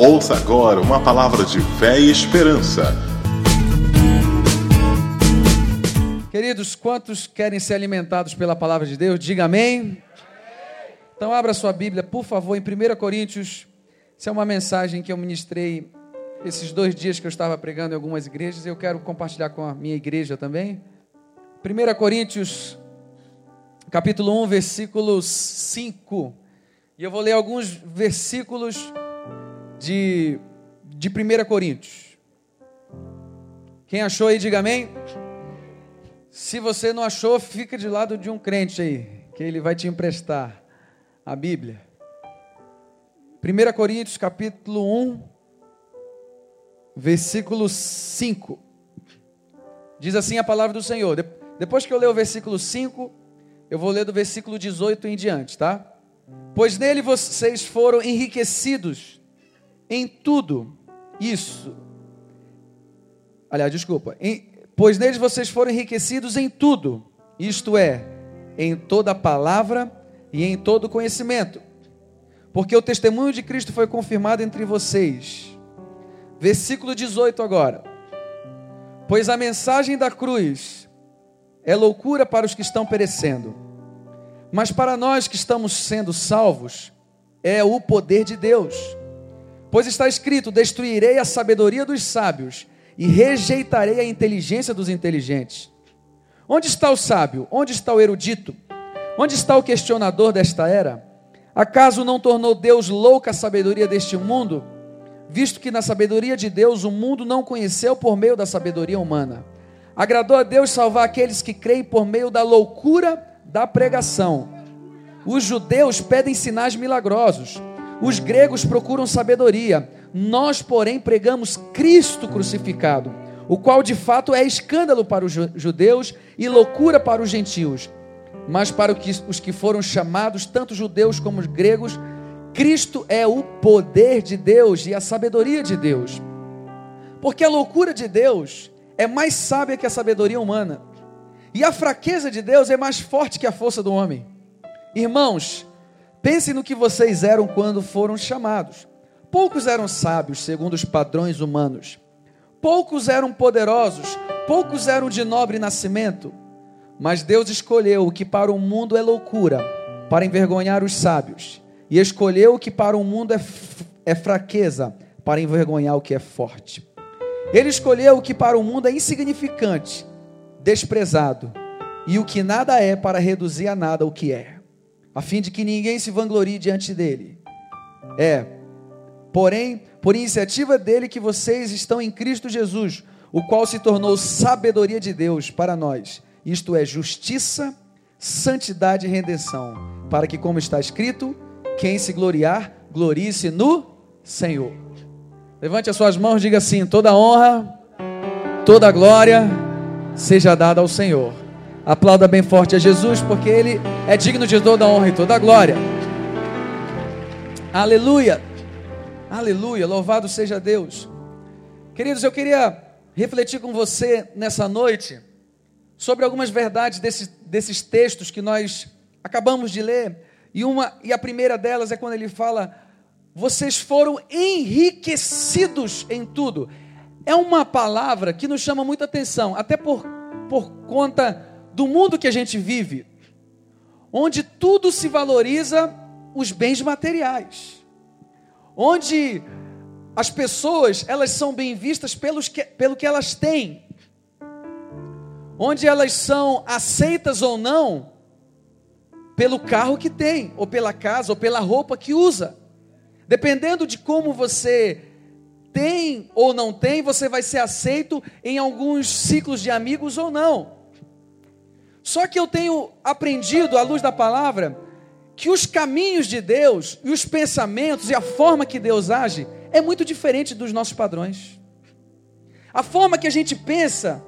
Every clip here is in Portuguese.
Ouça agora uma palavra de fé e esperança. Queridos, quantos querem ser alimentados pela palavra de Deus? Diga amém. Então abra sua Bíblia, por favor, em 1 Coríntios. Isso é uma mensagem que eu ministrei esses dois dias que eu estava pregando em algumas igrejas. Eu quero compartilhar com a minha igreja também. 1 Coríntios, capítulo 1, versículo 5. E eu vou ler alguns versículos de, de 1 Coríntios. Quem achou aí, diga amém. Se você não achou, fica de lado de um crente aí, que ele vai te emprestar a Bíblia. 1 Coríntios capítulo 1, versículo 5. Diz assim a palavra do Senhor. Depois que eu ler o versículo 5, eu vou ler do versículo 18 em diante, tá? Pois nele vocês foram enriquecidos em tudo. Isso. Aliás, desculpa. Em, pois neles vocês foram enriquecidos em tudo. Isto é, em toda palavra e em todo conhecimento, porque o testemunho de Cristo foi confirmado entre vocês. Versículo 18 agora. Pois a mensagem da cruz é loucura para os que estão perecendo, mas para nós que estamos sendo salvos, é o poder de Deus. Pois está escrito: Destruirei a sabedoria dos sábios e rejeitarei a inteligência dos inteligentes. Onde está o sábio? Onde está o erudito? Onde está o questionador desta era? Acaso não tornou Deus louca a sabedoria deste mundo? Visto que na sabedoria de Deus o mundo não conheceu por meio da sabedoria humana. Agradou a Deus salvar aqueles que creem por meio da loucura da pregação. Os judeus pedem sinais milagrosos. Os gregos procuram sabedoria. Nós, porém, pregamos Cristo crucificado, o qual de fato é escândalo para os judeus e loucura para os gentios mas para os que foram chamados, tanto judeus como gregos, Cristo é o poder de Deus e a sabedoria de Deus. Porque a loucura de Deus é mais sábia que a sabedoria humana, e a fraqueza de Deus é mais forte que a força do homem. Irmãos, pensem no que vocês eram quando foram chamados. Poucos eram sábios, segundo os padrões humanos. Poucos eram poderosos, poucos eram de nobre nascimento. Mas Deus escolheu o que para o mundo é loucura, para envergonhar os sábios, e escolheu o que para o mundo é, é fraqueza, para envergonhar o que é forte. Ele escolheu o que para o mundo é insignificante, desprezado, e o que nada é, para reduzir a nada o que é, a fim de que ninguém se vanglorie diante dele. É, porém, por iniciativa dele que vocês estão em Cristo Jesus, o qual se tornou sabedoria de Deus para nós isto é justiça, santidade e redenção, para que, como está escrito, quem se gloriar, glorie-se no Senhor. Levante as suas mãos e diga assim: toda honra, toda glória seja dada ao Senhor. Aplauda bem forte a Jesus, porque Ele é digno de toda honra e toda glória. Aleluia, aleluia, louvado seja Deus. Queridos, eu queria refletir com você nessa noite sobre algumas verdades desses, desses textos que nós acabamos de ler. E, uma, e a primeira delas é quando ele fala: vocês foram enriquecidos em tudo. É uma palavra que nos chama muita atenção, até por, por conta do mundo que a gente vive, onde tudo se valoriza os bens materiais, onde as pessoas elas são bem vistas pelos que, pelo que elas têm, onde elas são aceitas ou não pelo carro que tem, ou pela casa, ou pela roupa que usa. Dependendo de como você tem ou não tem, você vai ser aceito em alguns ciclos de amigos ou não. Só que eu tenho aprendido, à luz da palavra, que os caminhos de Deus e os pensamentos e a forma que Deus age é muito diferente dos nossos padrões. A forma que a gente pensa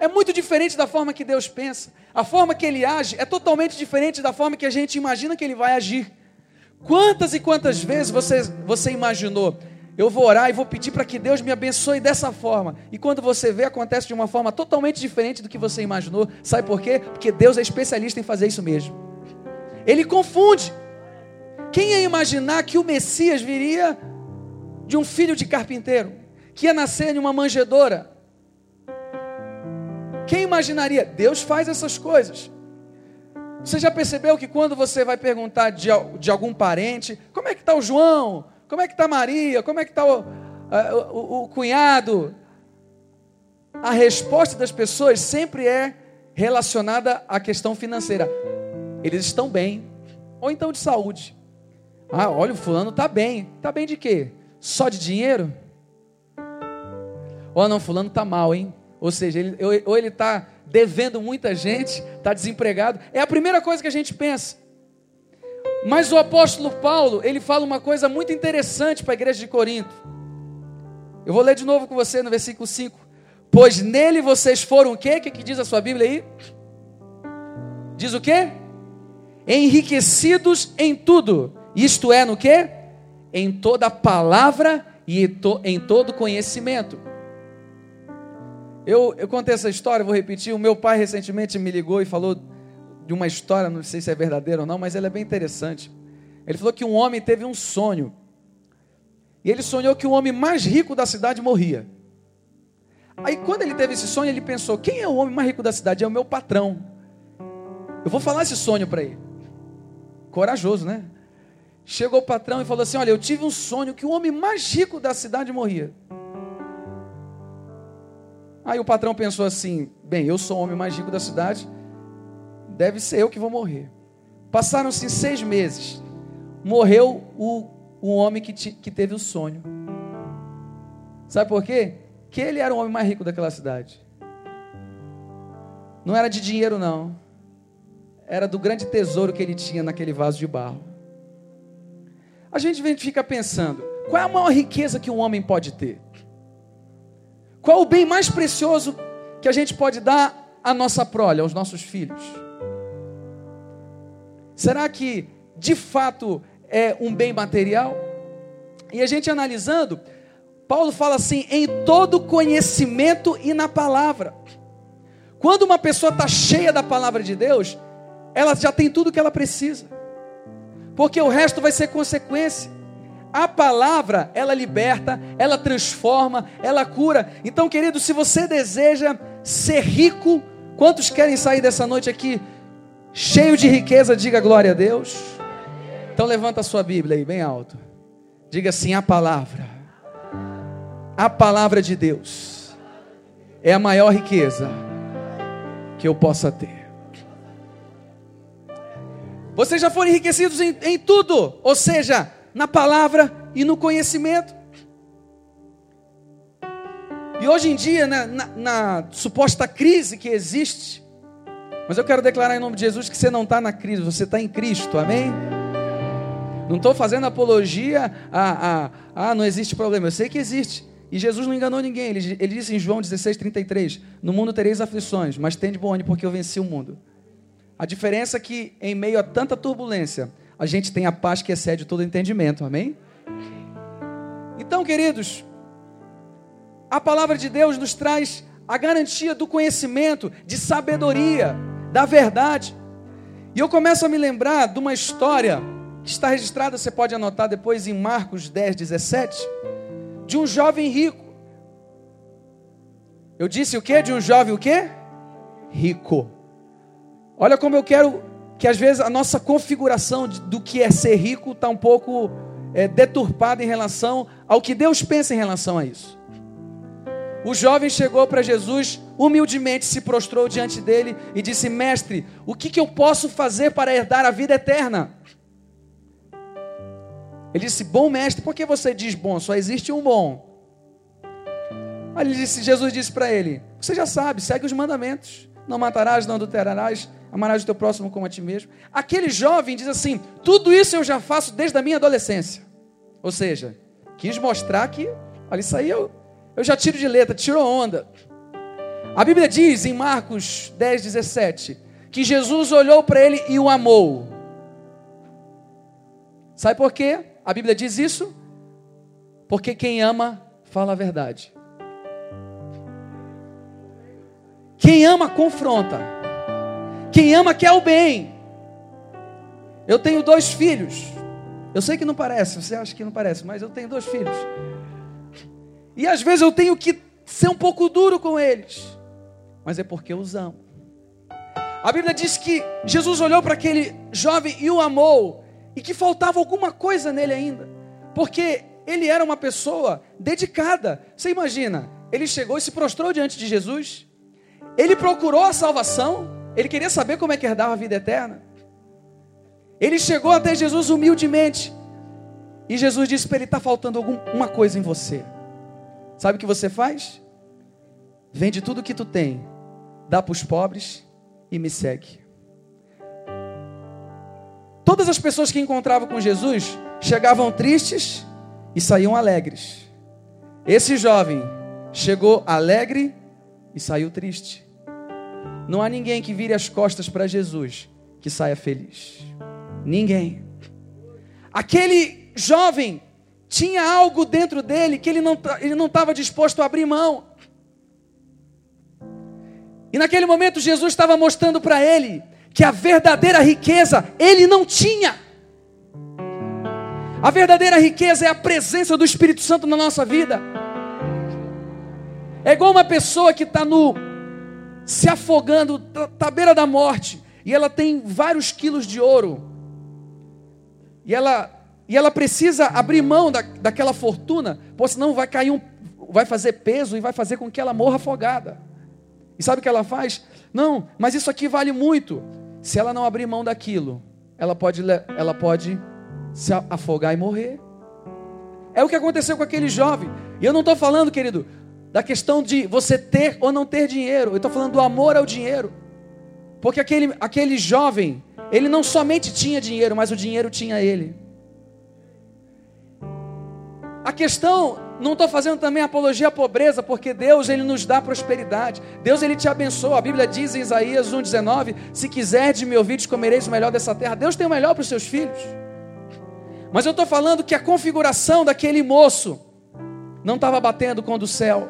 é muito diferente da forma que Deus pensa. A forma que Ele age é totalmente diferente da forma que a gente imagina que Ele vai agir. Quantas e quantas vezes você, você imaginou? Eu vou orar e vou pedir para que Deus me abençoe dessa forma. E quando você vê, acontece de uma forma totalmente diferente do que você imaginou. Sabe por quê? Porque Deus é especialista em fazer isso mesmo. Ele confunde. Quem ia imaginar que o Messias viria de um filho de carpinteiro que ia nascer em uma manjedoura. Quem imaginaria? Deus faz essas coisas. Você já percebeu que quando você vai perguntar de, de algum parente, como é que está o João? Como é que está Maria? Como é que está o, o, o cunhado? A resposta das pessoas sempre é relacionada à questão financeira. Eles estão bem, ou então de saúde. Ah, olha, o fulano está bem. Está bem de quê? Só de dinheiro? Ou não, fulano está mal, hein? Ou seja, ele, ou ele está devendo muita gente, está desempregado. É a primeira coisa que a gente pensa. Mas o apóstolo Paulo, ele fala uma coisa muito interessante para a igreja de Corinto. Eu vou ler de novo com você no versículo 5. Pois nele vocês foram o quê? O que, que diz a sua Bíblia aí? Diz o quê? Enriquecidos em tudo. Isto é no quê? Em toda palavra e em todo conhecimento. Eu, eu contei essa história, vou repetir. O meu pai recentemente me ligou e falou de uma história, não sei se é verdadeira ou não, mas ela é bem interessante. Ele falou que um homem teve um sonho. E ele sonhou que o homem mais rico da cidade morria. Aí quando ele teve esse sonho, ele pensou: quem é o homem mais rico da cidade? É o meu patrão. Eu vou falar esse sonho para ele. Corajoso, né? Chegou o patrão e falou assim: Olha, eu tive um sonho que o homem mais rico da cidade morria. Aí o patrão pensou assim: bem, eu sou o homem mais rico da cidade, deve ser eu que vou morrer. Passaram-se seis meses, morreu o, o homem que, te, que teve o sonho. Sabe por quê? Que ele era o homem mais rico daquela cidade. Não era de dinheiro, não. Era do grande tesouro que ele tinha naquele vaso de barro. A gente fica pensando: qual é a maior riqueza que um homem pode ter? Qual o bem mais precioso que a gente pode dar à nossa prole, aos nossos filhos? Será que de fato é um bem material? E a gente analisando, Paulo fala assim: em todo conhecimento e na palavra. Quando uma pessoa está cheia da palavra de Deus, ela já tem tudo o que ela precisa, porque o resto vai ser consequência. A palavra, ela liberta, ela transforma, ela cura. Então, querido, se você deseja ser rico, quantos querem sair dessa noite aqui cheio de riqueza? Diga glória a Deus. Então, levanta a sua Bíblia aí, bem alto. Diga assim: a palavra, a palavra de Deus é a maior riqueza que eu possa ter. Vocês já foram enriquecidos em, em tudo, ou seja, na palavra e no conhecimento. E hoje em dia, na, na, na suposta crise que existe, mas eu quero declarar em nome de Jesus que você não está na crise, você está em Cristo, amém? Não estou fazendo apologia a, a, a, não existe problema, eu sei que existe. E Jesus não enganou ninguém, ele, ele disse em João 16, 33: No mundo tereis aflições, mas tende bom ânimo, porque eu venci o mundo. A diferença é que, em meio a tanta turbulência, a gente tem a paz que excede todo entendimento, amém? Então, queridos, a palavra de Deus nos traz a garantia do conhecimento, de sabedoria, da verdade. E eu começo a me lembrar de uma história que está registrada, você pode anotar depois em Marcos 10, 17, de um jovem rico. Eu disse o que? De um jovem o quê? Rico. Olha como eu quero que às vezes a nossa configuração do que é ser rico está um pouco é, deturpada em relação ao que Deus pensa em relação a isso. O jovem chegou para Jesus, humildemente se prostrou diante dele e disse: Mestre, o que, que eu posso fazer para herdar a vida eterna? Ele disse: Bom mestre, por que você diz bom? Só existe um bom. Aí ele disse, Jesus disse para ele: Você já sabe, segue os mandamentos. Não matarás, não adulterarás, amarás o teu próximo como a ti mesmo. Aquele jovem diz assim: tudo isso eu já faço desde a minha adolescência. Ou seja, quis mostrar que, olha, isso aí eu, eu já tiro de letra, tirou onda. A Bíblia diz em Marcos 10, 17, que Jesus olhou para ele e o amou. Sabe por quê? A Bíblia diz isso? Porque quem ama, fala a verdade. Quem ama, confronta. Quem ama quer o bem. Eu tenho dois filhos. Eu sei que não parece, você acha que não parece, mas eu tenho dois filhos. E às vezes eu tenho que ser um pouco duro com eles, mas é porque os amo. A Bíblia diz que Jesus olhou para aquele jovem e o amou, e que faltava alguma coisa nele ainda, porque ele era uma pessoa dedicada. Você imagina, ele chegou e se prostrou diante de Jesus, ele procurou a salvação, ele queria saber como é que herdava a vida eterna. Ele chegou até Jesus humildemente, e Jesus disse para ele: está faltando alguma coisa em você. Sabe o que você faz? Vende tudo o que tu tem, dá para os pobres e me segue. Todas as pessoas que encontravam com Jesus chegavam tristes e saíam alegres. Esse jovem chegou alegre e saiu triste. Não há ninguém que vire as costas para Jesus que saia feliz. Ninguém. Aquele jovem tinha algo dentro dele que ele não ele não estava disposto a abrir mão. E naquele momento Jesus estava mostrando para ele que a verdadeira riqueza ele não tinha. A verdadeira riqueza é a presença do Espírito Santo na nossa vida. É igual uma pessoa que está no se afogando, está à beira da morte, e ela tem vários quilos de ouro, e ela, e ela precisa abrir mão da, daquela fortuna, porque senão vai cair um, vai fazer peso e vai fazer com que ela morra afogada. E sabe o que ela faz? Não, mas isso aqui vale muito. Se ela não abrir mão daquilo, ela pode, ela pode se afogar e morrer. É o que aconteceu com aquele jovem. E eu não estou falando, querido, da questão de você ter ou não ter dinheiro. Eu estou falando do amor ao dinheiro. Porque aquele, aquele jovem, ele não somente tinha dinheiro, mas o dinheiro tinha ele. A questão não estou fazendo também apologia à pobreza, porque Deus ele nos dá prosperidade. Deus ele te abençoa. A Bíblia diz em Isaías 1:19, se quiserdes me ouvir, comereis o melhor dessa terra. Deus tem o melhor para os seus filhos. Mas eu estou falando que a configuração daquele moço não estava batendo com o do céu.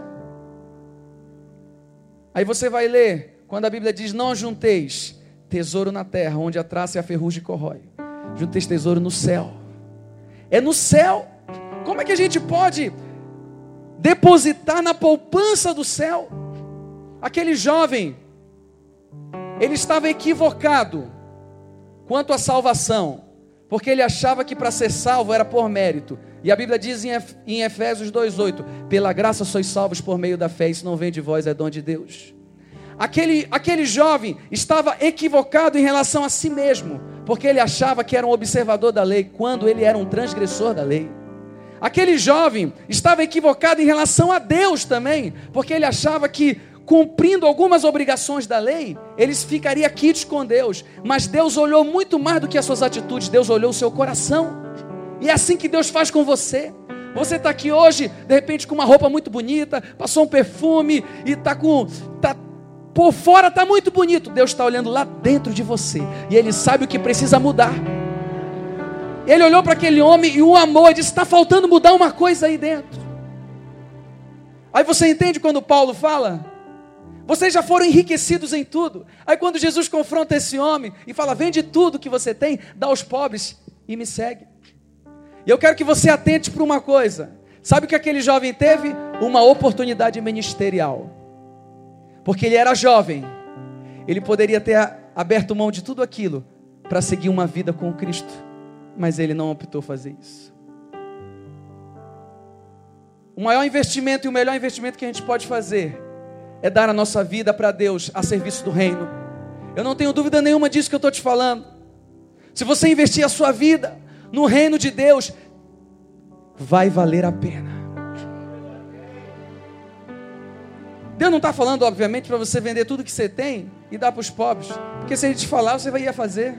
Aí você vai ler quando a Bíblia diz: Não junteis tesouro na terra, onde a traça e a ferrugem corrói. Junteis tesouro no céu. É no céu. Como é que a gente pode depositar na poupança do céu. Aquele jovem, ele estava equivocado quanto à salvação, porque ele achava que para ser salvo era por mérito. E a Bíblia diz em Efésios 2:8: "Pela graça sois salvos por meio da fé, isso não vem de vós, é dom de Deus". Aquele, aquele jovem estava equivocado em relação a si mesmo, porque ele achava que era um observador da lei, quando ele era um transgressor da lei. Aquele jovem estava equivocado em relação a Deus também, porque ele achava que cumprindo algumas obrigações da lei, eles ficariam quites com Deus. Mas Deus olhou muito mais do que as suas atitudes, Deus olhou o seu coração. E é assim que Deus faz com você. Você está aqui hoje, de repente, com uma roupa muito bonita, passou um perfume e está com. Tá, por fora está muito bonito. Deus está olhando lá dentro de você. E Ele sabe o que precisa mudar. Ele olhou para aquele homem e o amou e disse: Está faltando mudar uma coisa aí dentro. Aí você entende quando Paulo fala? Vocês já foram enriquecidos em tudo. Aí quando Jesus confronta esse homem e fala: Vende tudo que você tem, dá aos pobres e me segue. E eu quero que você atente para uma coisa. Sabe o que aquele jovem teve? Uma oportunidade ministerial. Porque ele era jovem. Ele poderia ter aberto mão de tudo aquilo para seguir uma vida com Cristo mas ele não optou fazer isso. O maior investimento e o melhor investimento que a gente pode fazer é dar a nossa vida para Deus a serviço do reino. Eu não tenho dúvida nenhuma disso que eu estou te falando. Se você investir a sua vida no reino de Deus, vai valer a pena. Deus não está falando, obviamente, para você vender tudo que você tem e dar para os pobres, porque se ele te falar, você vai ia fazer.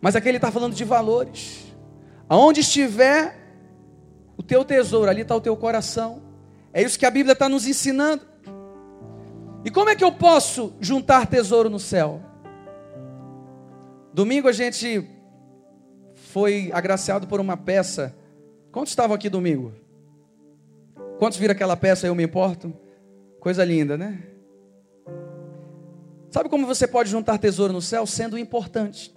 Mas aqui ele está falando de valores. Aonde estiver o teu tesouro, ali está o teu coração. É isso que a Bíblia está nos ensinando. E como é que eu posso juntar tesouro no céu? Domingo a gente foi agraciado por uma peça. Quantos estavam aqui domingo? Quantos viram aquela peça? Eu me importo. Coisa linda, né? Sabe como você pode juntar tesouro no céu? Sendo importante.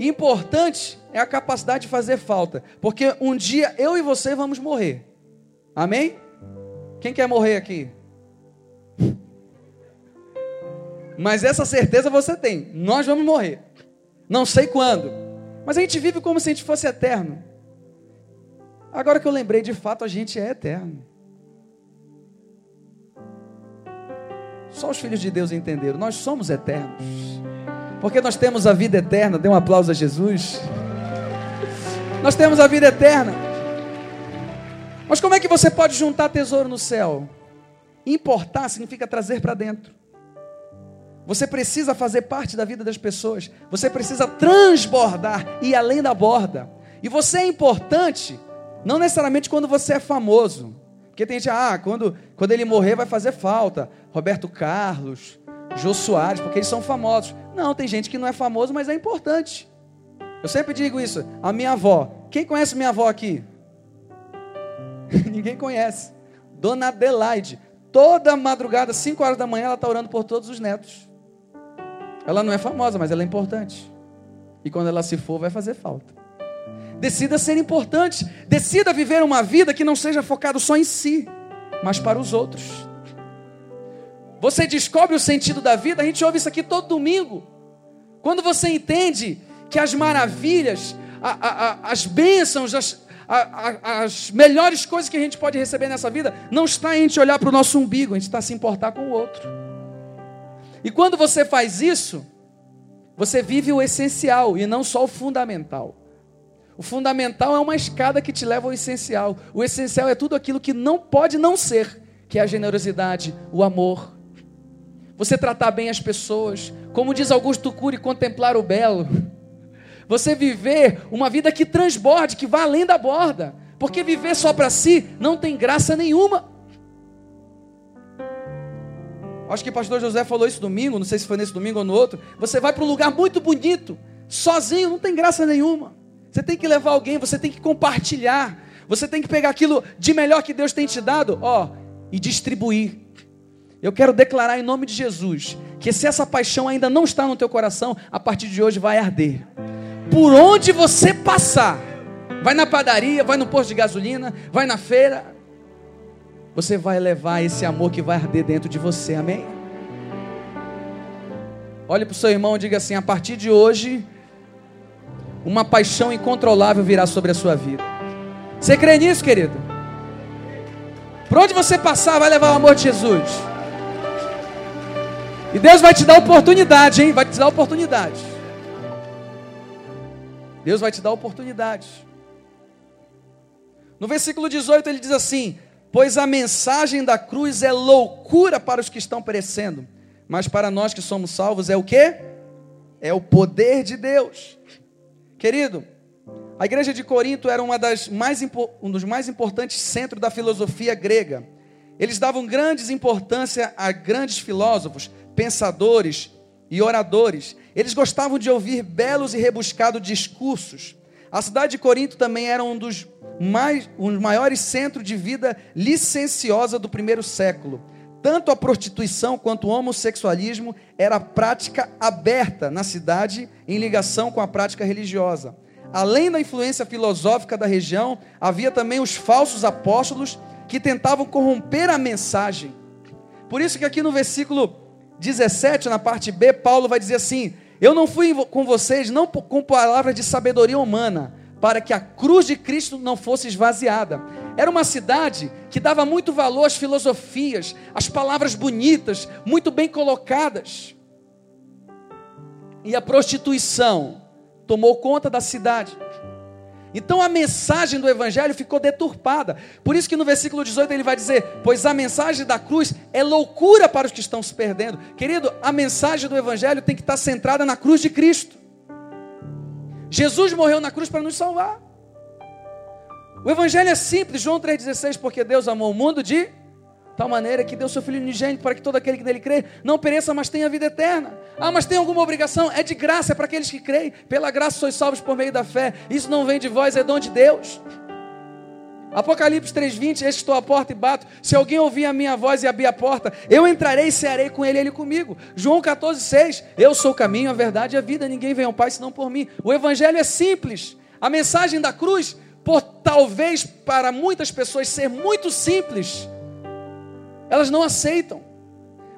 Importante é a capacidade de fazer falta, porque um dia eu e você vamos morrer. Amém? Quem quer morrer aqui? Mas essa certeza você tem. Nós vamos morrer. Não sei quando. Mas a gente vive como se a gente fosse eterno. Agora que eu lembrei, de fato a gente é eterno. Só os filhos de Deus entenderam. Nós somos eternos. Porque nós temos a vida eterna. Dê um aplauso a Jesus. Nós temos a vida eterna. Mas como é que você pode juntar tesouro no céu? Importar significa trazer para dentro. Você precisa fazer parte da vida das pessoas. Você precisa transbordar e além da borda. E você é importante, não necessariamente quando você é famoso. Porque tem gente, ah, quando, quando ele morrer vai fazer falta. Roberto Carlos, Jô Soares, porque eles são famosos. Não, tem gente que não é famoso, mas é importante. Eu sempre digo isso. A minha avó. Quem conhece minha avó aqui? Ninguém conhece. Dona Adelaide. Toda madrugada, 5 horas da manhã, ela está orando por todos os netos. Ela não é famosa, mas ela é importante. E quando ela se for, vai fazer falta. Decida ser importante. Decida viver uma vida que não seja focado só em si, mas para os outros. Você descobre o sentido da vida, a gente ouve isso aqui todo domingo. Quando você entende que as maravilhas, a, a, a, as bênçãos, as, as melhores coisas que a gente pode receber nessa vida, não está a gente olhar para o nosso umbigo, a gente está a se importar com o outro. E quando você faz isso, você vive o essencial e não só o fundamental. O fundamental é uma escada que te leva ao essencial. O essencial é tudo aquilo que não pode não ser, que é a generosidade, o amor. Você tratar bem as pessoas, como diz Augusto Cury, contemplar o belo. Você viver uma vida que transborde, que vá além da borda. Porque viver só para si não tem graça nenhuma. Acho que o pastor José falou isso domingo, não sei se foi nesse domingo ou no outro. Você vai para um lugar muito bonito, sozinho, não tem graça nenhuma. Você tem que levar alguém, você tem que compartilhar. Você tem que pegar aquilo de melhor que Deus tem te dado, ó, e distribuir. Eu quero declarar em nome de Jesus que se essa paixão ainda não está no teu coração, a partir de hoje vai arder. Por onde você passar, vai na padaria, vai no posto de gasolina, vai na feira, você vai levar esse amor que vai arder dentro de você, amém? Olhe para o seu irmão e diga assim: a partir de hoje, uma paixão incontrolável virá sobre a sua vida. Você crê nisso, querido? Por onde você passar, vai levar o amor de Jesus. E Deus vai te dar oportunidade, hein? Vai te dar oportunidade. Deus vai te dar oportunidade. No versículo 18 ele diz assim: Pois a mensagem da cruz é loucura para os que estão perecendo, mas para nós que somos salvos é o que? É o poder de Deus. Querido, a igreja de Corinto era uma das mais, um dos mais importantes centros da filosofia grega. Eles davam grande importância a grandes filósofos, pensadores e oradores. Eles gostavam de ouvir belos e rebuscados discursos. A cidade de Corinto também era um dos mais, um maiores centros de vida licenciosa do primeiro século. Tanto a prostituição quanto o homossexualismo era prática aberta na cidade em ligação com a prática religiosa. Além da influência filosófica da região, havia também os falsos apóstolos que tentavam corromper a mensagem. Por isso que aqui no versículo 17, na parte B, Paulo vai dizer assim: Eu não fui com vocês não com palavras de sabedoria humana, para que a cruz de Cristo não fosse esvaziada. Era uma cidade que dava muito valor às filosofias, às palavras bonitas, muito bem colocadas. E a prostituição tomou conta da cidade. Então a mensagem do evangelho ficou deturpada. Por isso que no versículo 18 ele vai dizer: "Pois a mensagem da cruz é loucura para os que estão se perdendo". Querido, a mensagem do evangelho tem que estar centrada na cruz de Cristo. Jesus morreu na cruz para nos salvar. O evangelho é simples, João 3,16, porque Deus amou o mundo de tal maneira que deu seu Filho unigênito para que todo aquele que nele crê não pereça, mas tenha vida eterna. Ah, mas tem alguma obrigação? É de graça, é para aqueles que creem. Pela graça sois salvos por meio da fé. Isso não vem de vós, é dom de Deus. Apocalipse 3:20, eis que estou à porta e bato. Se alguém ouvir a minha voz e abrir a porta, eu entrarei e cearei com ele, ele comigo. João 14:6, eu sou o caminho, a verdade e a vida, ninguém vem ao Pai senão por mim. O evangelho é simples. A mensagem da cruz, por talvez para muitas pessoas ser muito simples, elas não aceitam.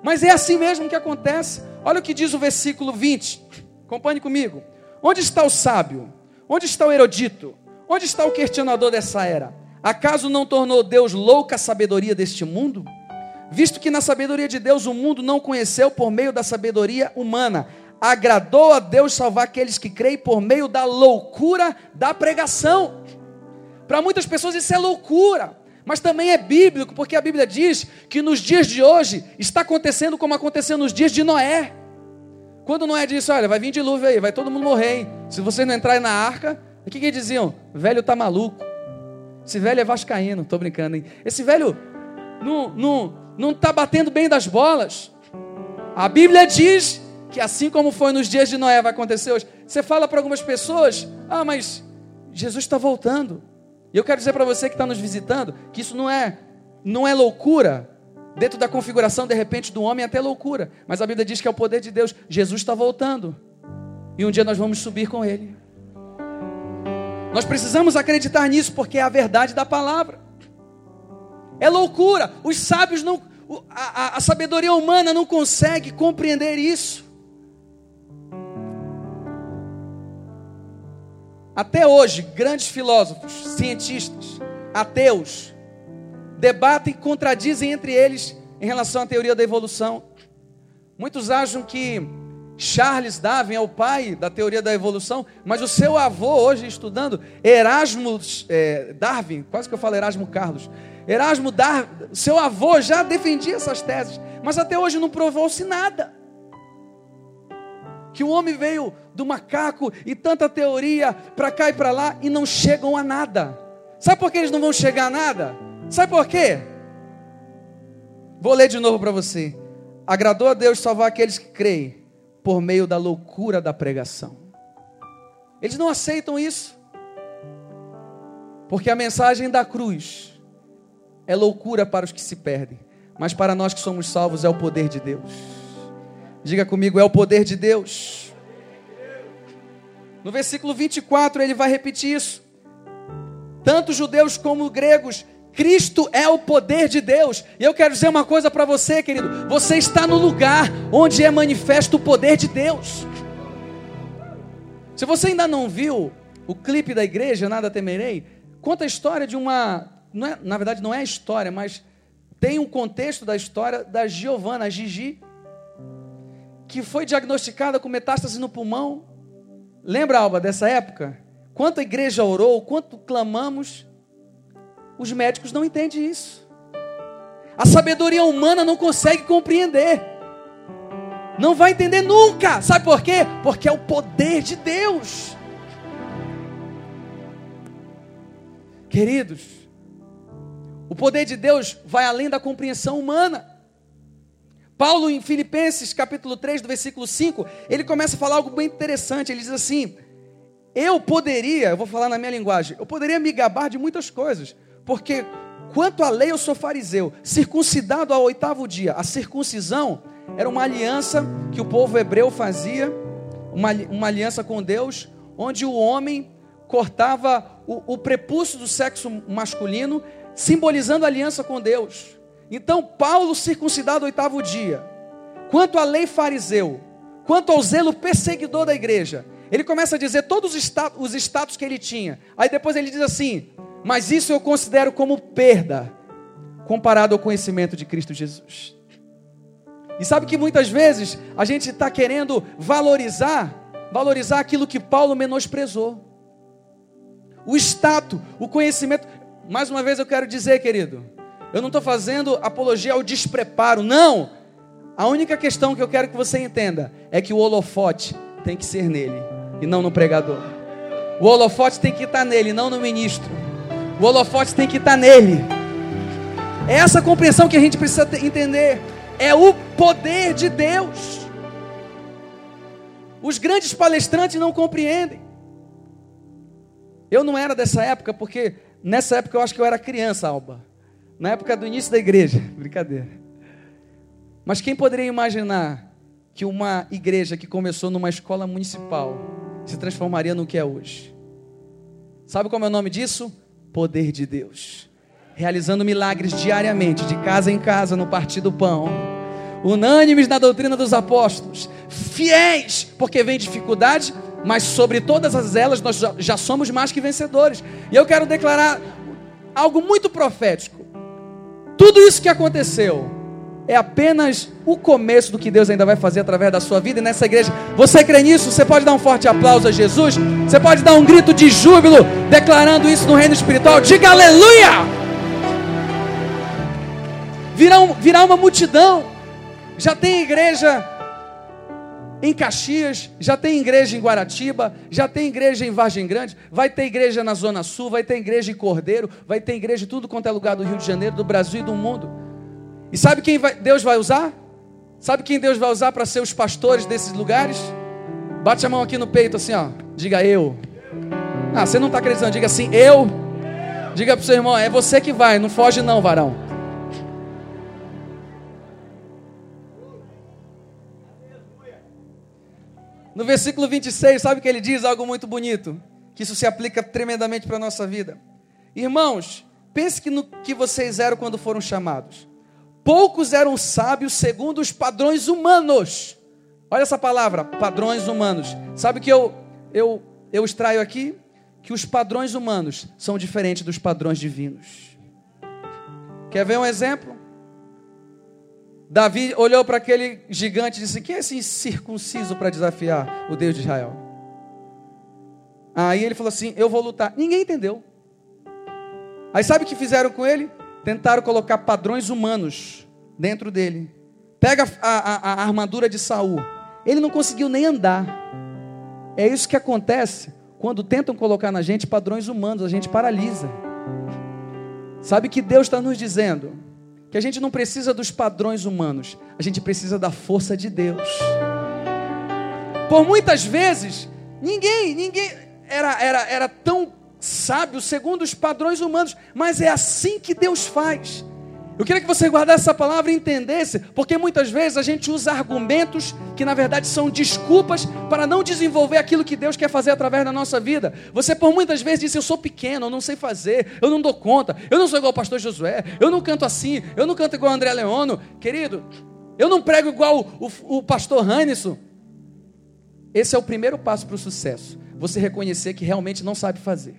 Mas é assim mesmo que acontece. Olha o que diz o versículo 20. Acompanhe comigo. Onde está o sábio? Onde está o erudito? Onde está o questionador dessa era? Acaso não tornou Deus louca a sabedoria deste mundo? Visto que na sabedoria de Deus o mundo não conheceu por meio da sabedoria humana, agradou a Deus salvar aqueles que creem por meio da loucura da pregação. Para muitas pessoas isso é loucura, mas também é bíblico, porque a Bíblia diz que nos dias de hoje está acontecendo como aconteceu nos dias de Noé. Quando Noé disse: Olha, vai vir dilúvio aí, vai todo mundo morrer. Hein? Se vocês não entrarem na arca, o que, que diziam? Velho está maluco. Esse velho é vascaíno, tô brincando, hein? Esse velho não, não, não tá batendo bem das bolas. A Bíblia diz que assim como foi nos dias de Noé vai acontecer hoje. Você fala para algumas pessoas, ah, mas Jesus está voltando. E eu quero dizer para você que está nos visitando que isso não é, não é loucura. Dentro da configuração, de repente, do homem é até loucura. Mas a Bíblia diz que é o poder de Deus. Jesus está voltando. E um dia nós vamos subir com Ele. Nós precisamos acreditar nisso porque é a verdade da palavra. É loucura. Os sábios não. A, a, a sabedoria humana não consegue compreender isso. Até hoje, grandes filósofos, cientistas, ateus, debatem e contradizem entre eles em relação à teoria da evolução. Muitos acham que Charles Darwin é o pai da teoria da evolução, mas o seu avô, hoje estudando, Erasmo é, Darwin, quase que eu falo Erasmo Carlos, Erasmo Darwin, seu avô já defendia essas teses, mas até hoje não provou-se nada. Que o homem veio do macaco e tanta teoria para cá e para lá e não chegam a nada. Sabe por que eles não vão chegar a nada? Sabe por quê? Vou ler de novo para você. Agradou a Deus salvar aqueles que creem por meio da loucura da pregação. Eles não aceitam isso. Porque a mensagem da cruz é loucura para os que se perdem, mas para nós que somos salvos é o poder de Deus. Diga comigo, é o poder de Deus. No versículo 24 ele vai repetir isso. Tanto judeus como gregos Cristo é o poder de Deus. E eu quero dizer uma coisa para você, querido. Você está no lugar onde é manifesto o poder de Deus. Se você ainda não viu o clipe da igreja, Nada Temerei, conta a história de uma. É, na verdade, não é a história, mas tem um contexto da história da Giovana, Gigi, que foi diagnosticada com metástase no pulmão. Lembra, Alba, dessa época? Quanto a igreja orou, quanto clamamos os médicos não entendem isso. A sabedoria humana não consegue compreender. Não vai entender nunca. Sabe por quê? Porque é o poder de Deus. Queridos, o poder de Deus vai além da compreensão humana. Paulo, em Filipenses, capítulo 3, do versículo 5, ele começa a falar algo bem interessante. Ele diz assim: Eu poderia, eu vou falar na minha linguagem, eu poderia me gabar de muitas coisas, porque quanto à lei eu sou fariseu, circuncidado ao oitavo dia. A circuncisão era uma aliança que o povo hebreu fazia, uma, uma aliança com Deus, onde o homem cortava o, o prepúcio do sexo masculino, simbolizando a aliança com Deus. Então, Paulo circuncidado oitavo dia. Quanto à lei fariseu, quanto ao zelo perseguidor da igreja, ele começa a dizer todos os status, os status que ele tinha. Aí depois ele diz assim: mas isso eu considero como perda comparado ao conhecimento de Cristo Jesus. E sabe que muitas vezes a gente está querendo valorizar, valorizar aquilo que Paulo menosprezou. O status, o conhecimento. Mais uma vez eu quero dizer, querido, eu não estou fazendo apologia ao despreparo, não. A única questão que eu quero que você entenda é que o holofote tem que ser nele e não no pregador. O holofote tem que estar nele, não no ministro. O holofote tem que estar nele. É essa compreensão que a gente precisa entender. É o poder de Deus. Os grandes palestrantes não compreendem. Eu não era dessa época porque Nessa época eu acho que eu era criança, Alba. Na época do início da igreja. Brincadeira. Mas quem poderia imaginar que uma igreja que começou numa escola municipal se transformaria no que é hoje? Sabe como é o nome disso? Poder de Deus. Realizando milagres diariamente, de casa em casa, no partir do pão. Unânimes na doutrina dos apóstolos. Fiéis, porque vem dificuldade, mas sobre todas as elas nós já somos mais que vencedores. E eu quero declarar algo muito profético. Tudo isso que aconteceu é apenas o começo do que Deus ainda vai fazer através da sua vida e nessa igreja. Você crê nisso? Você pode dar um forte aplauso a Jesus? Você pode dar um grito de júbilo declarando isso no reino espiritual? Diga aleluia! Virá, um, virá uma multidão. Já tem igreja em Caxias, já tem igreja em Guaratiba, já tem igreja em Vargem Grande, vai ter igreja na Zona Sul, vai ter igreja em Cordeiro, vai ter igreja em tudo quanto é lugar do Rio de Janeiro, do Brasil e do mundo. E sabe quem vai, Deus vai usar? Sabe quem Deus vai usar para ser os pastores desses lugares? Bate a mão aqui no peito assim, ó. Diga eu. Ah, você não está acreditando, diga assim, eu. Diga para o seu irmão, é você que vai, não foge não, varão. No versículo 26, sabe que ele diz algo muito bonito? Que isso se aplica tremendamente para a nossa vida. Irmãos, pense que no que vocês eram quando foram chamados. Poucos eram sábios segundo os padrões humanos. Olha essa palavra, padrões humanos. Sabe que eu, eu, eu extraio aqui? Que os padrões humanos são diferentes dos padrões divinos. Quer ver um exemplo? Davi olhou para aquele gigante e disse: Quem é esse circunciso para desafiar o Deus de Israel? Aí ele falou assim: Eu vou lutar. Ninguém entendeu. Aí sabe o que fizeram com ele? Tentaram colocar padrões humanos dentro dele. Pega a, a, a armadura de Saul. Ele não conseguiu nem andar. É isso que acontece quando tentam colocar na gente padrões humanos, a gente paralisa. Sabe o que Deus está nos dizendo? Que a gente não precisa dos padrões humanos, a gente precisa da força de Deus. Por muitas vezes, ninguém, ninguém era, era, era tão sábio segundo os padrões humanos, mas é assim que Deus faz. Eu queria que você guardasse essa palavra e entendesse, porque muitas vezes a gente usa argumentos que na verdade são desculpas para não desenvolver aquilo que Deus quer fazer através da nossa vida. Você por muitas vezes diz: Eu sou pequeno, eu não sei fazer, eu não dou conta, eu não sou igual o pastor Josué, eu não canto assim, eu não canto igual o André Leono. Querido, eu não prego igual o, o, pastor Hanison. Esse é o primeiro passo para o sucesso. Você reconhecer que realmente não sabe fazer.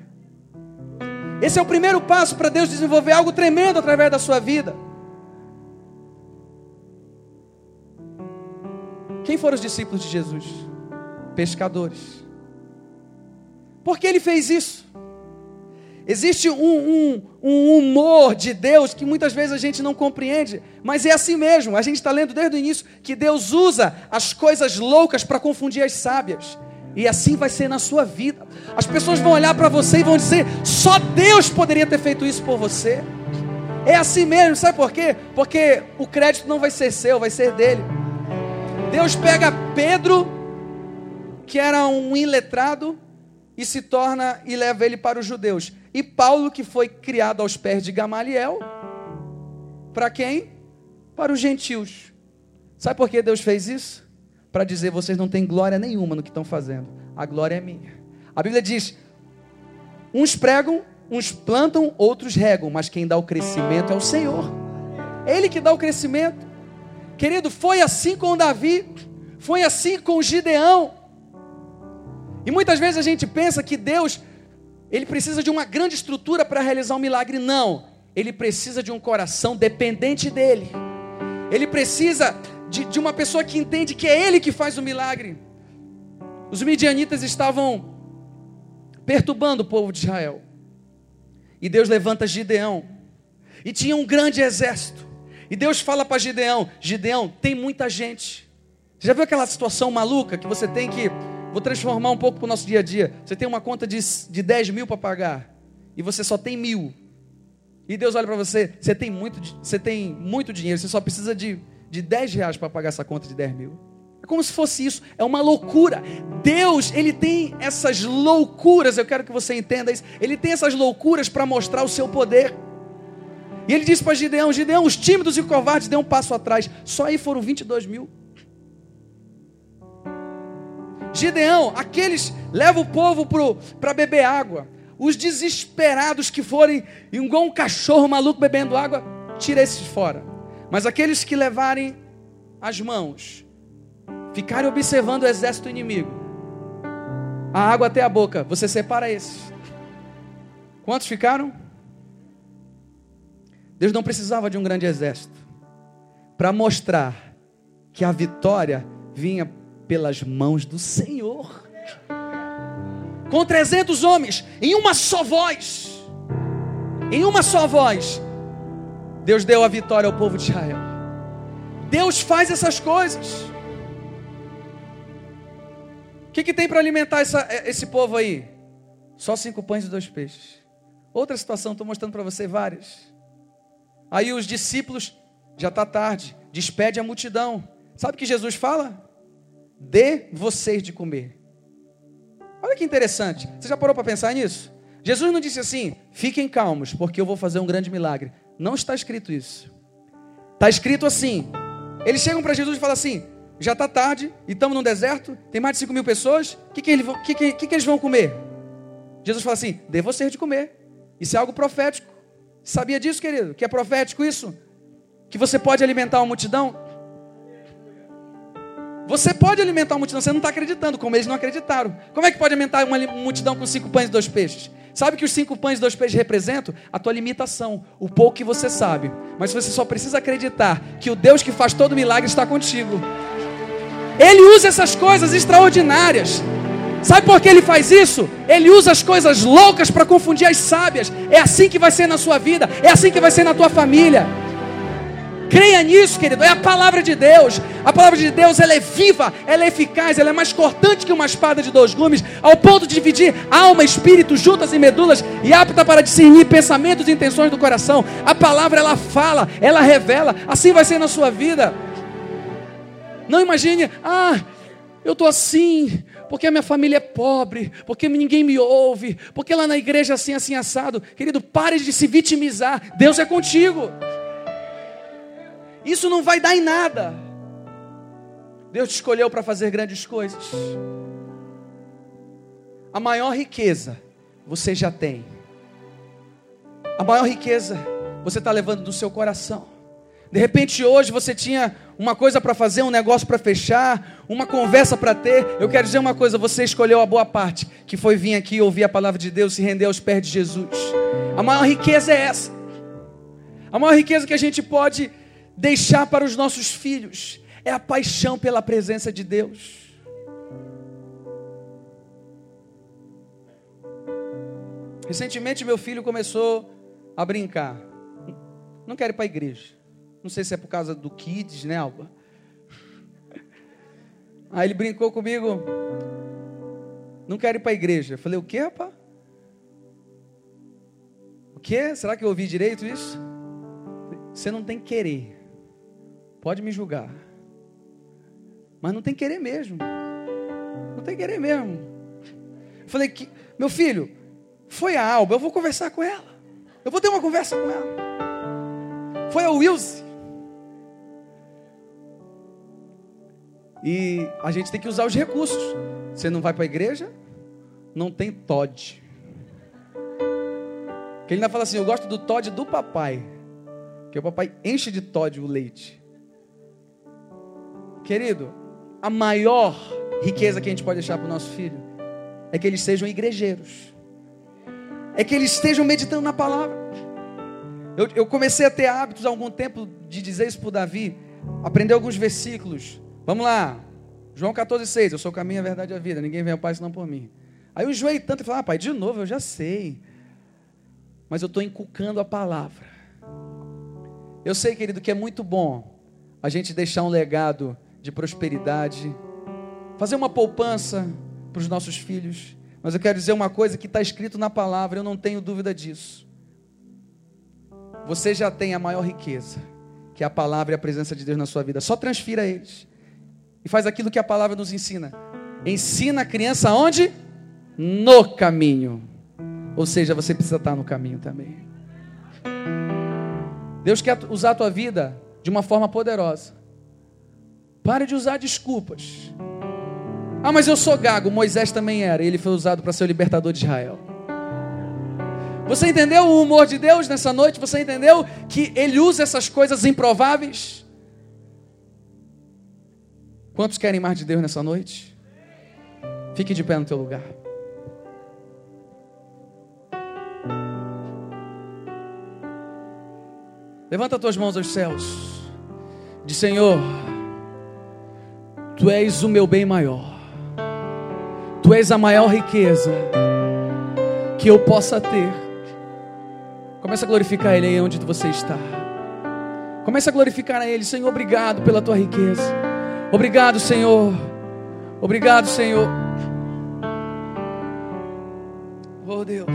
Esse é o primeiro passo para Deus desenvolver algo tremendo através da sua vida. Quem foram os discípulos de Jesus? Pescadores. Por que ele fez isso? Existe um, um, um, humor de Deus que muitas vezes a gente não compreende, mas é assim mesmo. A gente está lendo desde o início que Deus usa as coisas loucas para confundir as sábias. E assim vai ser na sua vida. As pessoas vão olhar para você e vão dizer: só Deus poderia ter feito isso por você. É assim mesmo, sabe por quê? Porque o crédito não vai ser seu, vai ser dele. Deus pega Pedro, que era um iletrado, e se torna e leva ele para os judeus. E Paulo, que foi criado aos pés de Gamaliel, para quem? Para os gentios. Sabe por que Deus fez isso? Para dizer: vocês não têm glória nenhuma no que estão fazendo, a glória é minha. A Bíblia diz: uns pregam, uns plantam, outros regam, mas quem dá o crescimento é o Senhor. Ele que dá o crescimento. Querido, foi assim com Davi, foi assim com Gideão. E muitas vezes a gente pensa que Deus, ele precisa de uma grande estrutura para realizar um milagre. Não, ele precisa de um coração dependente dele. Ele precisa de, de uma pessoa que entende que é Ele que faz o milagre. Os midianitas estavam perturbando o povo de Israel. E Deus levanta Gideão. E tinha um grande exército. E Deus fala para Gideão: Gideão, tem muita gente. Você já viu aquela situação maluca que você tem que. Vou transformar um pouco para o nosso dia a dia. Você tem uma conta de, de 10 mil para pagar. E você só tem mil. E Deus olha para você: você tem, muito, você tem muito dinheiro, você só precisa de de 10 reais para pagar essa conta de 10 mil. É como se fosse isso, é uma loucura. Deus, ele tem essas loucuras, eu quero que você entenda isso. Ele tem essas loucuras para mostrar o seu poder. E ele disse para Gideão: Gideão, os tímidos e covardes dêem um passo atrás. Só aí foram 22 mil. Gideão, aqueles leva o povo para beber água. Os desesperados que forem igual um cachorro maluco bebendo água, tira esses fora. Mas aqueles que levarem as mãos, ficarem observando o exército inimigo, a água até a boca, você separa esses. Quantos ficaram? Deus não precisava de um grande exército para mostrar que a vitória vinha pelas mãos do Senhor. Com 300 homens, em uma só voz, em uma só voz, Deus deu a vitória ao povo de Israel. Deus faz essas coisas. O que, que tem para alimentar essa, esse povo aí? Só cinco pães e dois peixes. Outra situação, estou mostrando para você várias. Aí os discípulos, já está tarde, despede a multidão. Sabe o que Jesus fala? Dê vocês de comer. Olha que interessante. Você já parou para pensar nisso? Jesus não disse assim: fiquem calmos, porque eu vou fazer um grande milagre. Não está escrito isso. Está escrito assim: eles chegam para Jesus e falam assim: já está tarde e estamos no deserto, tem mais de 5 mil pessoas, o que, que, que, que, que eles vão comer? Jesus fala assim: dê vocês de comer. Isso é algo profético. Sabia disso, querido? Que é profético isso? Que você pode alimentar uma multidão? Você pode alimentar uma multidão, você não está acreditando, como eles não acreditaram. Como é que pode alimentar uma multidão com cinco pães e dois peixes? Sabe que os cinco pães e dois peixes representam? A tua limitação, o pouco que você sabe. Mas você só precisa acreditar que o Deus que faz todo milagre está contigo. Ele usa essas coisas extraordinárias. Sabe por que ele faz isso? Ele usa as coisas loucas para confundir as sábias. É assim que vai ser na sua vida, é assim que vai ser na tua família. Creia nisso, querido. É a palavra de Deus. A palavra de Deus ela é viva, ela é eficaz, ela é mais cortante que uma espada de dois gumes, ao ponto de dividir alma, espírito, juntas e medulas e apta para discernir pensamentos e intenções do coração. A palavra ela fala, ela revela. Assim vai ser na sua vida. Não imagine, ah, eu estou assim, porque a minha família é pobre, porque ninguém me ouve, porque lá na igreja assim, assim, assado. Querido, pare de se vitimizar. Deus é contigo. Isso não vai dar em nada. Deus te escolheu para fazer grandes coisas. A maior riqueza você já tem. A maior riqueza você está levando no seu coração. De repente hoje você tinha uma coisa para fazer, um negócio para fechar, uma conversa para ter. Eu quero dizer uma coisa: você escolheu a boa parte, que foi vir aqui ouvir a palavra de Deus, se render aos pés de Jesus. A maior riqueza é essa. A maior riqueza que a gente pode deixar para os nossos filhos é a paixão pela presença de Deus. Recentemente meu filho começou a brincar. Não quero ir para a igreja. Não sei se é por causa do Kids, né, Alba? Aí ele brincou comigo. Não quero ir para a igreja. Eu falei, o que, rapaz? O que? Será que eu ouvi direito isso? Você não tem que querer. Pode me julgar. Mas não tem querer mesmo. Não tem querer mesmo. Eu falei que, meu filho, foi a Alba, eu vou conversar com ela. Eu vou ter uma conversa com ela. Foi a Wilson. E a gente tem que usar os recursos. Você não vai para a igreja? Não tem Todd. Que ele ainda fala assim: Eu gosto do Todd do papai. Que o papai enche de Todd o leite. Querido, a maior riqueza que a gente pode deixar para o nosso filho é que eles sejam igrejeiros, é que eles estejam meditando na palavra. Eu, eu comecei a ter hábitos há algum tempo de dizer isso para Davi, aprender alguns versículos. Vamos lá, João 14,6, eu sou o caminho, a verdade e a vida, ninguém vem ao Pai senão por mim. Aí eu enjoei tanto e falei, ah, pai, de novo, eu já sei. Mas eu estou inculcando a palavra. Eu sei, querido, que é muito bom a gente deixar um legado de prosperidade, fazer uma poupança para os nossos filhos. Mas eu quero dizer uma coisa que está escrito na palavra, eu não tenho dúvida disso. Você já tem a maior riqueza, que é a palavra e a presença de Deus na sua vida. Só transfira eles. e faz aquilo que a palavra nos ensina. Ensina a criança onde? No caminho. Ou seja, você precisa estar no caminho também. Deus quer usar a tua vida de uma forma poderosa. Pare de usar desculpas. Ah, mas eu sou gago. Moisés também era. Ele foi usado para ser o libertador de Israel. Você entendeu o humor de Deus nessa noite? Você entendeu que Ele usa essas coisas improváveis? Quantos querem mais de Deus nessa noite? Fique de pé no teu lugar. Levanta tuas mãos aos céus. Diz Senhor, Tu és o meu bem maior. Tu és a maior riqueza que eu possa ter. Comece a glorificar Ele aí onde você está. Comece a glorificar a Ele, Senhor, obrigado pela tua riqueza. Obrigado, Senhor. Obrigado, Senhor. Oh Deus.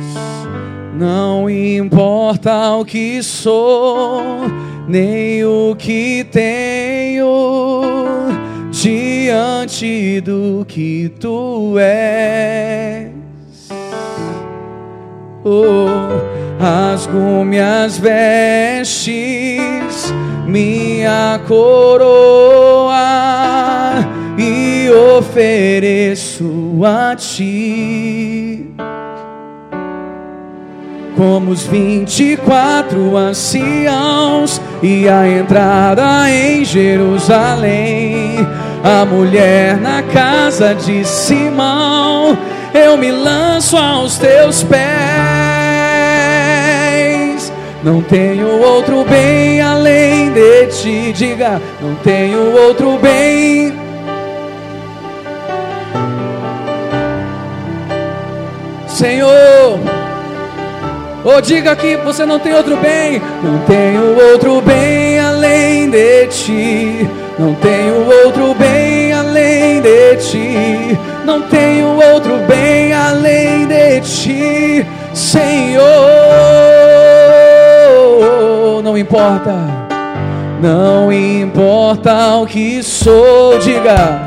Não importa o que sou, nem o que tenho, diante do que tu és. Oh, rasgo minhas vestes, minha coroa e ofereço a ti como os vinte e quatro anciãos e a entrada em Jerusalém. A mulher na casa de Simão, eu me lanço aos teus pés. Não tenho outro bem além de ti, diga, não tenho outro bem. Senhor, ou diga que você não tem outro bem. Não tenho outro bem além de ti. Não tenho outro bem além de ti. Não tenho outro bem além de ti, Senhor. Não importa, não importa o que sou, diga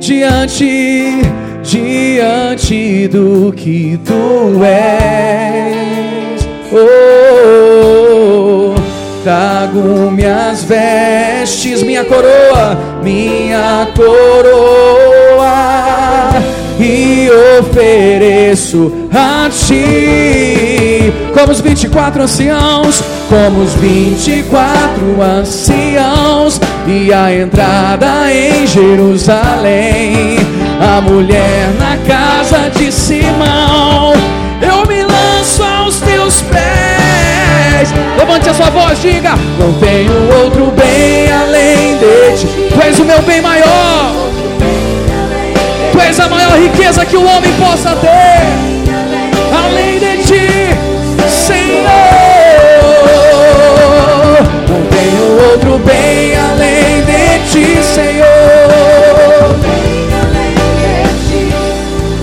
diante diante do que tu és. Oh, trago minhas vestes, minha coroa, minha coroa e ofereço a ti como os 24 anciãos, como os 24 anciãos e a entrada em Jerusalém a mulher na casa de Simão. Eu me lanço aos teus pés. Levante a sua voz, diga: Não tenho outro bem além de ti. Tu és o meu bem maior. Tu és a maior riqueza que o homem possa ter. Além de ti, Senhor. Não tenho outro bem além de ti, Senhor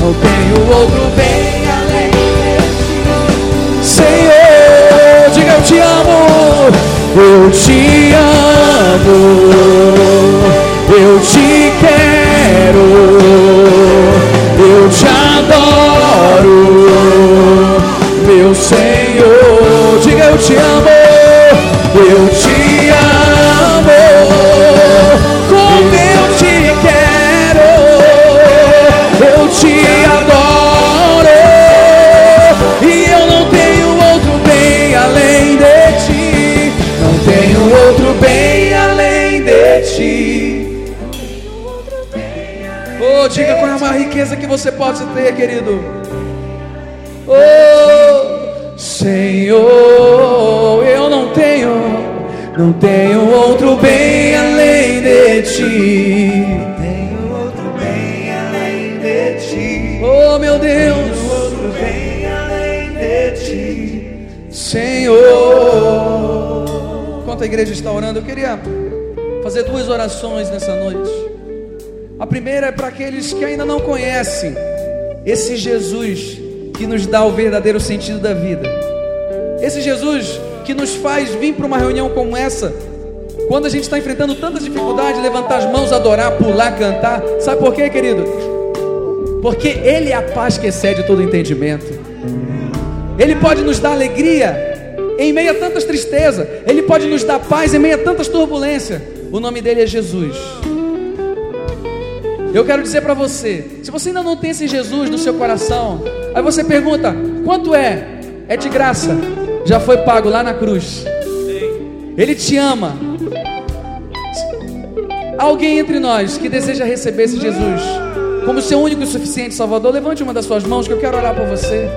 não tenho outro bem eu te amo, eu riqueza que você pode ter, querido. Oh, Senhor, eu não tenho, não tenho outro bem além de ti. Tenho outro bem além de ti. Oh, meu Deus, Outro bem além de ti. Senhor. Enquanto a igreja está orando, eu queria fazer duas orações nessa noite. A primeira é para aqueles que ainda não conhecem esse Jesus que nos dá o verdadeiro sentido da vida. Esse Jesus que nos faz vir para uma reunião como essa Quando a gente está enfrentando tantas dificuldades, levantar as mãos, adorar, pular, cantar, sabe por quê, querido? Porque Ele é a paz que excede todo entendimento. Ele pode nos dar alegria em meio a tantas tristezas. Ele pode nos dar paz em meio a tantas turbulências. O nome dele é Jesus. Eu quero dizer para você, se você ainda não tem esse Jesus no seu coração, aí você pergunta: quanto é? É de graça. Já foi pago lá na cruz. Ele te ama. Alguém entre nós que deseja receber esse Jesus como seu único e suficiente Salvador, levante uma das suas mãos que eu quero orar por você.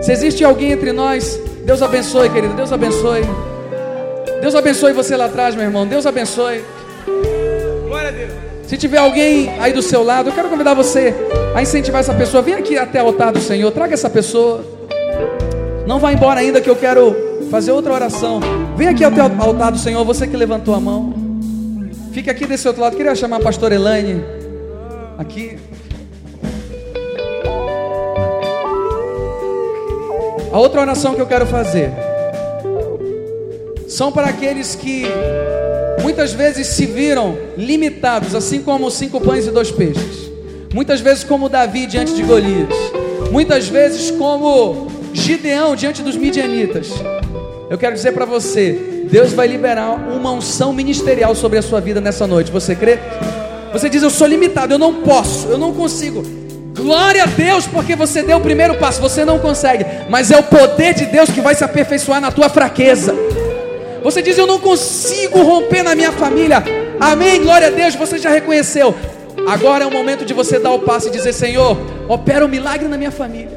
Se existe alguém entre nós, Deus abençoe, querido. Deus abençoe. Deus abençoe você lá atrás, meu irmão. Deus abençoe. Glória a Deus. Se tiver alguém aí do seu lado, eu quero convidar você a incentivar essa pessoa. Vem aqui até o altar do Senhor, traga essa pessoa. Não vá embora ainda que eu quero fazer outra oração. Vem aqui até o altar do Senhor, você que levantou a mão. Fique aqui desse outro lado. Queria chamar a pastora Elaine. Aqui. A outra oração que eu quero fazer são para aqueles que muitas vezes se viram limitados, assim como cinco pães e dois peixes. Muitas vezes como Davi diante de Golias. Muitas vezes como Gideão diante dos midianitas. Eu quero dizer para você, Deus vai liberar uma unção ministerial sobre a sua vida nessa noite. Você crê? Você diz: Eu sou limitado, eu não posso, eu não consigo. Glória a Deus, porque você deu o primeiro passo, você não consegue, mas é o poder de Deus que vai se aperfeiçoar na tua fraqueza. Você diz: Eu não consigo romper na minha família. Amém, glória a Deus, você já reconheceu. Agora é o momento de você dar o passo e dizer: Senhor, opera um milagre na minha família.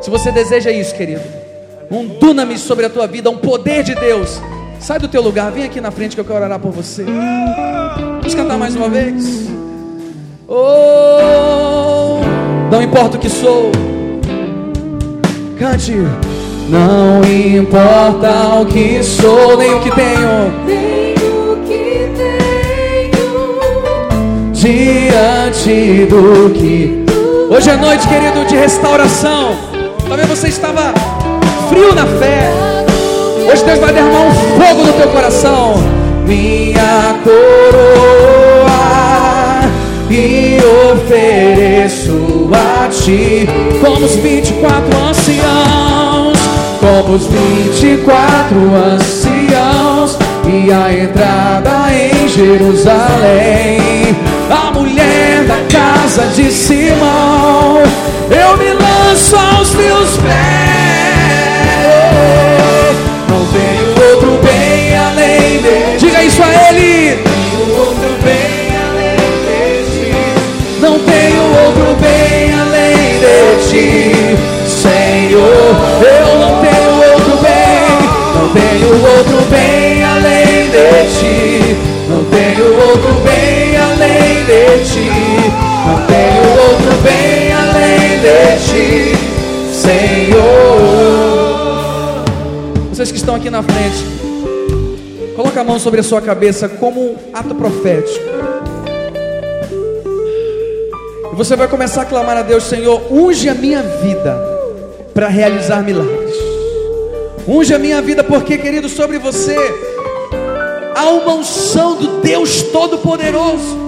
Se você deseja isso, querido, um dunamis sobre a tua vida, um poder de Deus, sai do teu lugar, vem aqui na frente que eu quero orar por você. Vamos cantar mais uma vez. Oh, não importa o que sou, cante. Não importa o que sou, nem o que tenho. Nem o que tenho. diante do que. Hoje é noite, querido, de restauração. Talvez você estava frio na fé. Hoje Deus vai derramar um fogo no teu coração. Minha coroa e ofereço a ti como os 24 anciãos, como os 24 anciãos e a entrada em Jerusalém. A mulher da casa de Simão, eu sobre a sua cabeça como um ato profético. E você vai começar a clamar a Deus, Senhor, unge a minha vida para realizar milagres. Unge a minha vida, porque, querido, sobre você há uma unção do Deus Todo-Poderoso.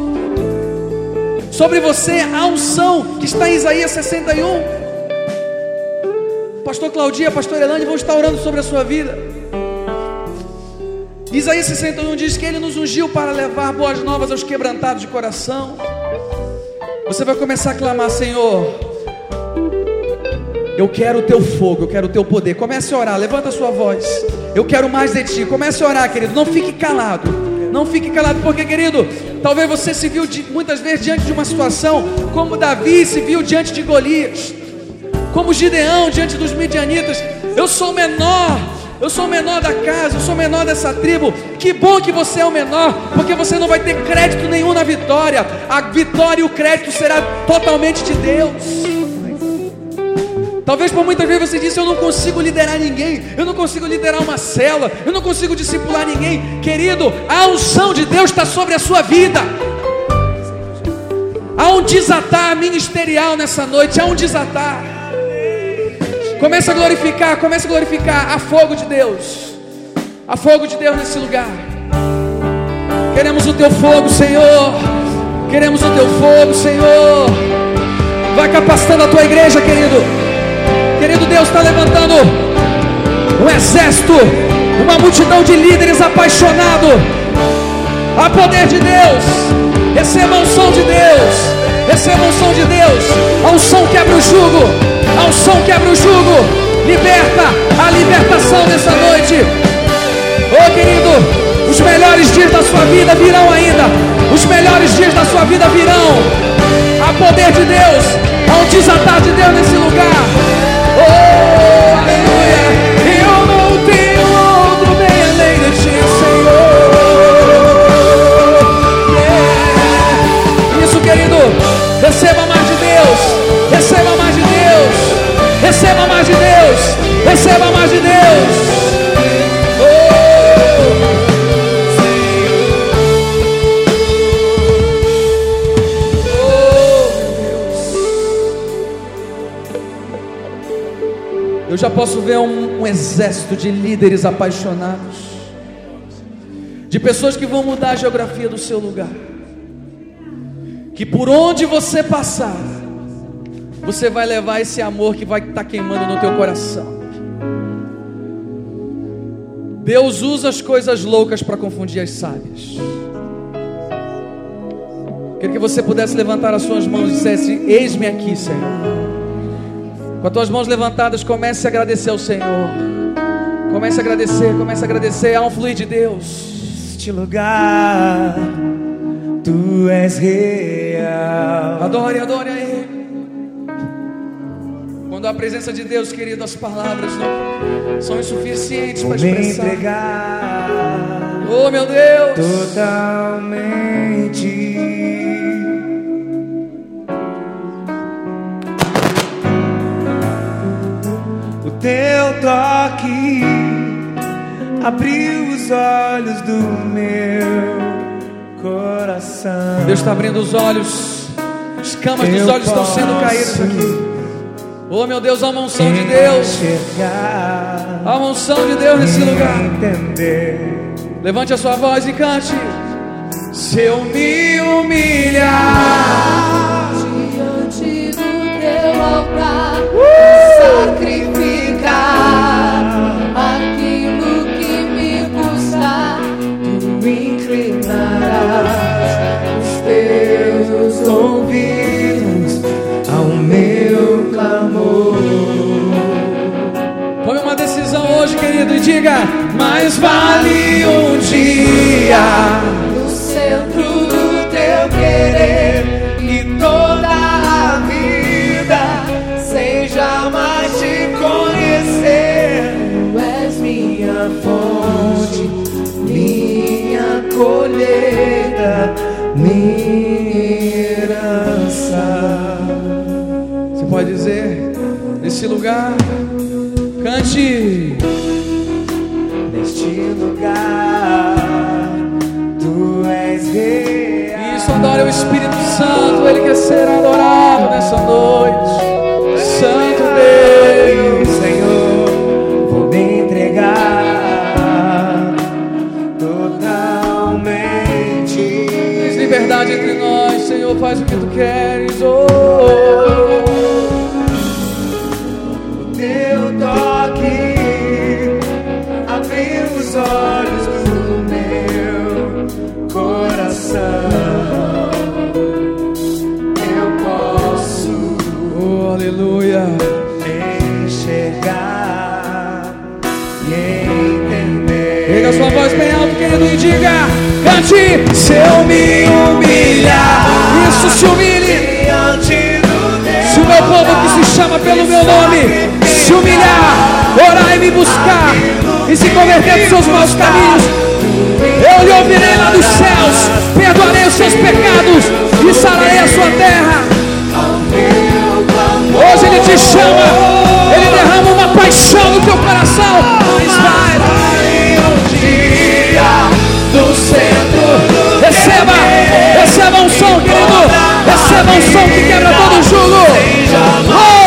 Sobre você há unção que está em Isaías 61. Pastor Claudia, Pastor Elane vão estar orando sobre a sua vida. Isaías 61 diz que Ele nos ungiu para levar boas novas aos quebrantados de coração. Você vai começar a clamar, Senhor. Eu quero o teu fogo, eu quero o teu poder. Comece a orar, levanta a sua voz. Eu quero mais de ti. Comece a orar, querido. Não fique calado. Não fique calado, porque, querido, talvez você se viu muitas vezes diante de uma situação como Davi se viu diante de Golias, como Gideão diante dos midianitas. Eu sou menor, eu sou o menor da casa, eu sou o menor dessa tribo. Que bom que você é o menor, porque você não vai ter crédito nenhum na vitória. A vitória e o crédito será totalmente de Deus. Talvez por muitas vezes você disse: Eu não consigo liderar ninguém, eu não consigo liderar uma célula, eu não consigo discipular ninguém. Querido, a unção de Deus está sobre a sua vida. Há um desatar ministerial nessa noite, há um desatar. Comece a glorificar, comece a glorificar a fogo de Deus. Há fogo de Deus nesse lugar. Queremos o teu fogo, Senhor. Queremos o teu fogo, Senhor. Vai capacitando a tua igreja, querido. Querido Deus está levantando um exército, uma multidão de líderes apaixonados. Há poder de Deus. Receba a unção de Deus. Receba a unção de Deus. A unção quebra o jugo. A unção quebra o jugo. Liberta a libertação nessa noite. Ô querido, os melhores dias da sua vida virão ainda. Os melhores dias da sua vida virão. Há poder de Deus. Um desatar de Deus nesse lugar. Receba mais de Deus. Receba mais de Deus. Eu já posso ver um, um, exército de líderes apaixonados, de pessoas que vão mudar a geografia do seu lugar, que por onde você passar, você vai levar esse amor que vai estar tá queimando no teu coração. Deus usa as coisas loucas para confundir as sábias. Queria que você pudesse levantar as suas mãos e dissesse: Eis-me aqui, Senhor. Com as tuas mãos levantadas, comece a agradecer ao Senhor. Comece a agradecer, comece a agradecer. Há um fluir de Deus. Este lugar, tu és real. Adore, adore a Ele. Quando a presença de Deus, querido, as palavras não são insuficientes para expressar. entregar Oh, meu Deus. totalmente. O teu toque abriu os olhos do meu coração. Deus está abrindo os olhos. Escamas dos Eu olhos estão sendo caídas aqui. Oh, meu Deus, uma unção de Deus. Uma unção de Deus nesse lugar. Levante a sua voz e cante. Se eu me humilhar, diante do teu altar, sacrificar diga: mais vale um dia. no centro do teu querer E toda a vida seja mais te conhecer. tu és Minha fonte, minha colheita, minha herança. Você pode dizer nesse lugar, cante. Adore o Espírito Santo, Ele quer ser adorado nessa noite. Santo Deus. Senhor, vou me entregar totalmente. Tens liberdade entre nós, Senhor, faz o que tu queres. Oh. Voz bem alto, querido, e diga: Cante, se eu me humilhar. Isso se humilhe. Se o meu povo que se chama pelo meu nome se humilhar, orar e me buscar e se converter dos seus maus caminhos, eu lhe ouvirei lá dos céus, perdoarei os seus pecados e sararei a sua terra. Hoje ele te chama, ele derrama uma paixão no teu coração. canção que quebra todo jogo. Oh!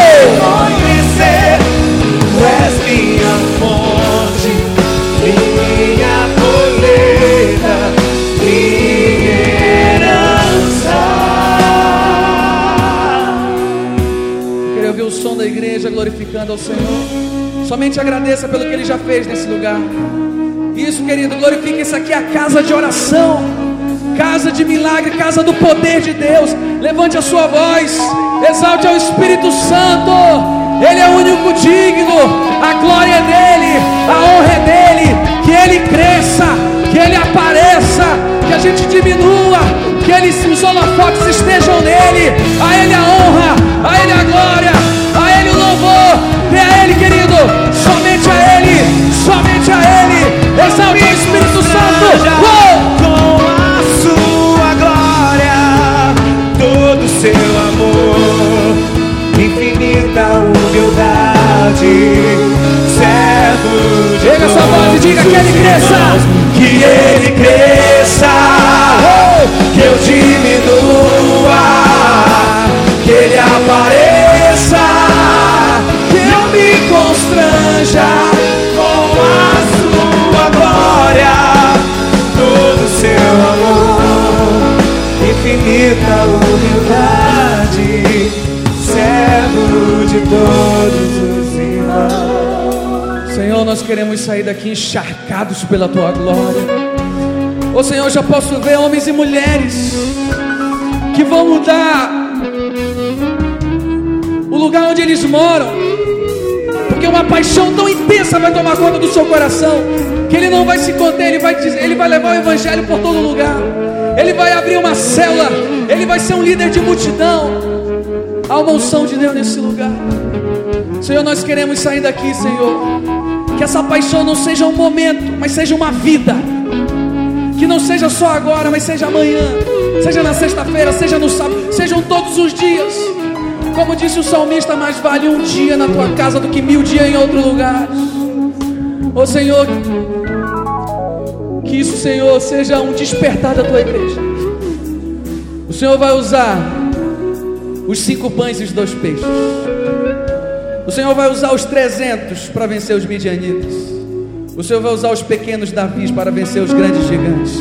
o som da igreja glorificando ao Senhor. Somente agradeça pelo que Ele já fez nesse lugar. Isso, querido, glorifique. Isso aqui é a casa de oração casa de milagre, casa do poder de Deus. Levante a sua voz, exalte ao Espírito Santo. Ele é o único digno, a glória é dele, a honra é dele. Que ele cresça, que ele apareça, que a gente diminua, que ele, os holofotes estejam nele. A ele a honra, a ele a glória, a ele o louvor. Dê a ele, querido, somente a ele, somente a ele. Exalte o Espírito Santo. Uou! Infinita humildade, servo de Pega essa voz e diga que ele cresça. que ele cresça, que eu diminua, que ele apareça, que eu me constranja nós queremos sair daqui encharcados pela tua glória. Ô Senhor, já posso ver homens e mulheres que vão mudar o lugar onde eles moram, porque uma paixão tão intensa vai tomar conta do seu coração que ele não vai se conter, ele vai, dizer, ele vai levar o evangelho por todo lugar, ele vai abrir uma célula, ele vai ser um líder de multidão. Há uma unção de Deus nesse lugar. Senhor, nós queremos sair daqui, Senhor. Que essa paixão não seja um momento, mas seja uma vida. Que não seja só agora, mas seja amanhã. Seja na sexta-feira, seja no sábado, sejam todos os dias. Como disse o salmista, mais vale um dia na tua casa do que mil dias em outro lugar. Ô Senhor, que isso, Senhor, seja um despertar da tua igreja. O Senhor vai usar os cinco pães e os dois peixes. O Senhor vai usar os trezentos para vencer os midianitas. O Senhor vai usar os pequenos Davis para vencer os grandes gigantes.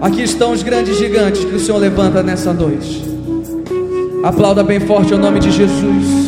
Aqui estão os grandes gigantes que o Senhor levanta nessa noite. Aplauda bem forte o nome de Jesus.